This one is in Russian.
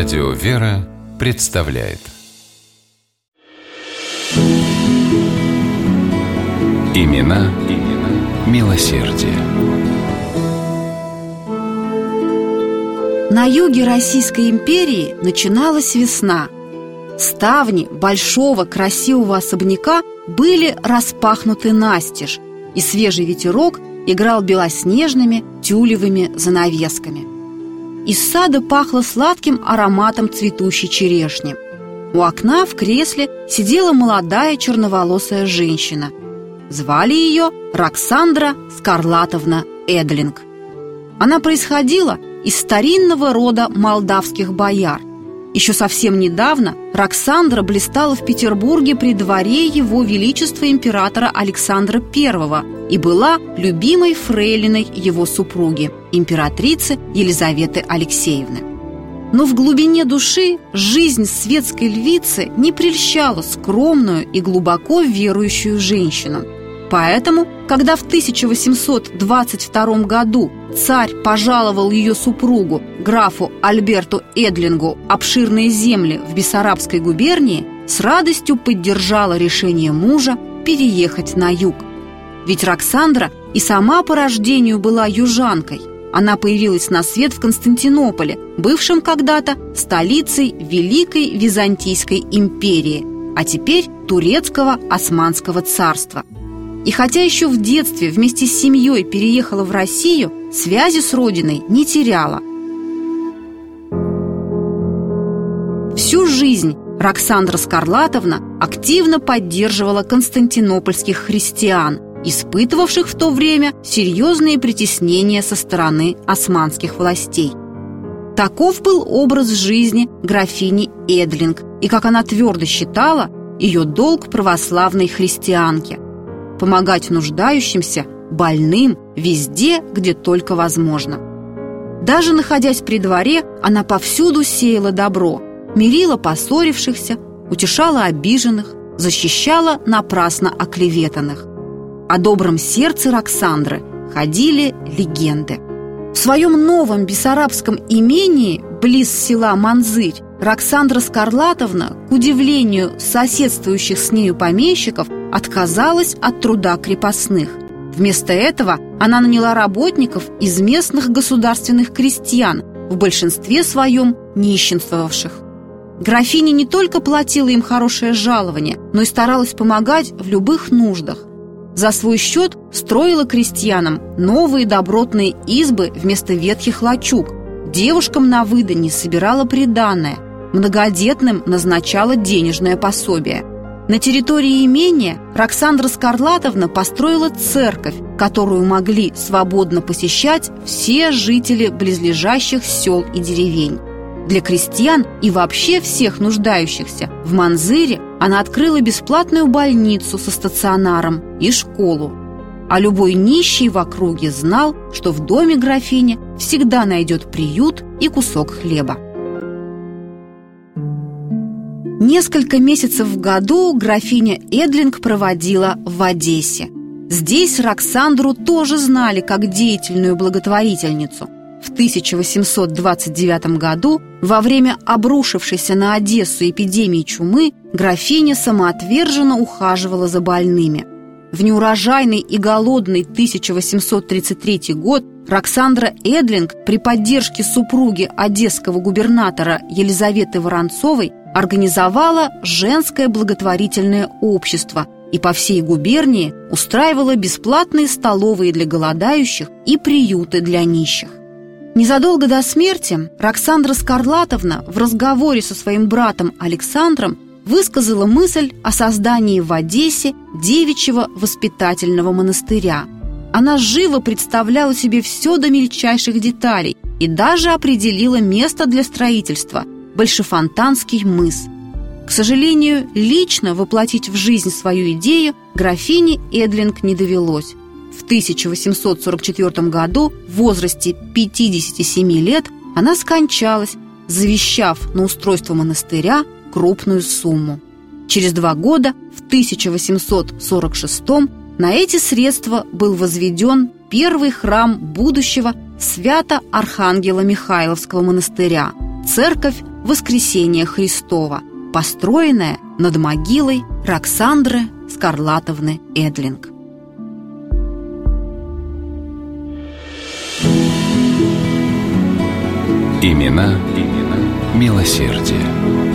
Радио «Вера» представляет Имена, имена милосердие. На юге Российской империи начиналась весна. Ставни большого красивого особняка были распахнуты настежь, и свежий ветерок играл белоснежными тюлевыми занавесками. Из сада пахло сладким ароматом цветущей черешни. У окна в кресле сидела молодая черноволосая женщина. Звали ее Роксандра Скарлатовна Эдлинг. Она происходила из старинного рода молдавских бояр. Еще совсем недавно Роксандра блистала в Петербурге при дворе его величества императора Александра I и была любимой фрейлиной его супруги, императрицы Елизаветы Алексеевны. Но в глубине души жизнь светской львицы не прельщала скромную и глубоко верующую женщину. Поэтому, когда в 1822 году царь пожаловал ее супругу, графу Альберту Эдлингу, обширные земли в Бессарабской губернии, с радостью поддержала решение мужа переехать на юг. Ведь Роксандра и сама по рождению была южанкой. Она появилась на свет в Константинополе, бывшем когда-то столицей Великой Византийской империи, а теперь Турецкого Османского царства. И хотя еще в детстве вместе с семьей переехала в Россию, связи с родиной не теряла. Всю жизнь Роксандра Скарлатовна активно поддерживала константинопольских христиан – испытывавших в то время серьезные притеснения со стороны османских властей. Таков был образ жизни графини Эдлинг, и, как она твердо считала, ее долг православной христианке – помогать нуждающимся, больным, везде, где только возможно. Даже находясь при дворе, она повсюду сеяла добро, мирила поссорившихся, утешала обиженных, защищала напрасно оклеветанных. О добром сердце Роксандры ходили легенды. В своем новом бессарабском имении, близ села Манзырь, Роксандра Скарлатовна, к удивлению соседствующих с нею помещиков, отказалась от труда крепостных. Вместо этого она наняла работников из местных государственных крестьян, в большинстве своем нищенствовавших. Графиня не только платила им хорошее жалование, но и старалась помогать в любых нуждах. За свой счет строила крестьянам новые добротные избы вместо ветхих лачуг. Девушкам на выданье собирала приданное, многодетным назначала денежное пособие. На территории имения Роксандра Скарлатовна построила церковь, которую могли свободно посещать все жители близлежащих сел и деревень. Для крестьян и вообще всех нуждающихся в Манзыре она открыла бесплатную больницу со стационаром и школу. А любой нищий в округе знал, что в доме графини всегда найдет приют и кусок хлеба. Несколько месяцев в году графиня Эдлинг проводила в Одессе. Здесь Роксандру тоже знали как деятельную благотворительницу – в 1829 году, во время обрушившейся на Одессу эпидемии чумы, графиня самоотверженно ухаживала за больными. В неурожайный и голодный 1833 год Роксандра Эдлинг при поддержке супруги одесского губернатора Елизаветы Воронцовой организовала женское благотворительное общество и по всей губернии устраивала бесплатные столовые для голодающих и приюты для нищих. Незадолго до смерти Роксандра Скарлатовна в разговоре со своим братом Александром высказала мысль о создании в Одессе девичьего воспитательного монастыря. Она живо представляла себе все до мельчайших деталей и даже определила место для строительства – Большефонтанский мыс. К сожалению, лично воплотить в жизнь свою идею графине Эдлинг не довелось. В 1844 году в возрасте 57 лет она скончалась, завещав на устройство монастыря крупную сумму. Через два года, в 1846 на эти средства был возведен первый храм будущего Свято-Архангела Михайловского монастыря – церковь Воскресения Христова, построенное над могилой Роксандры Скарлатовны Эдлинг. Имена, имена милосердие.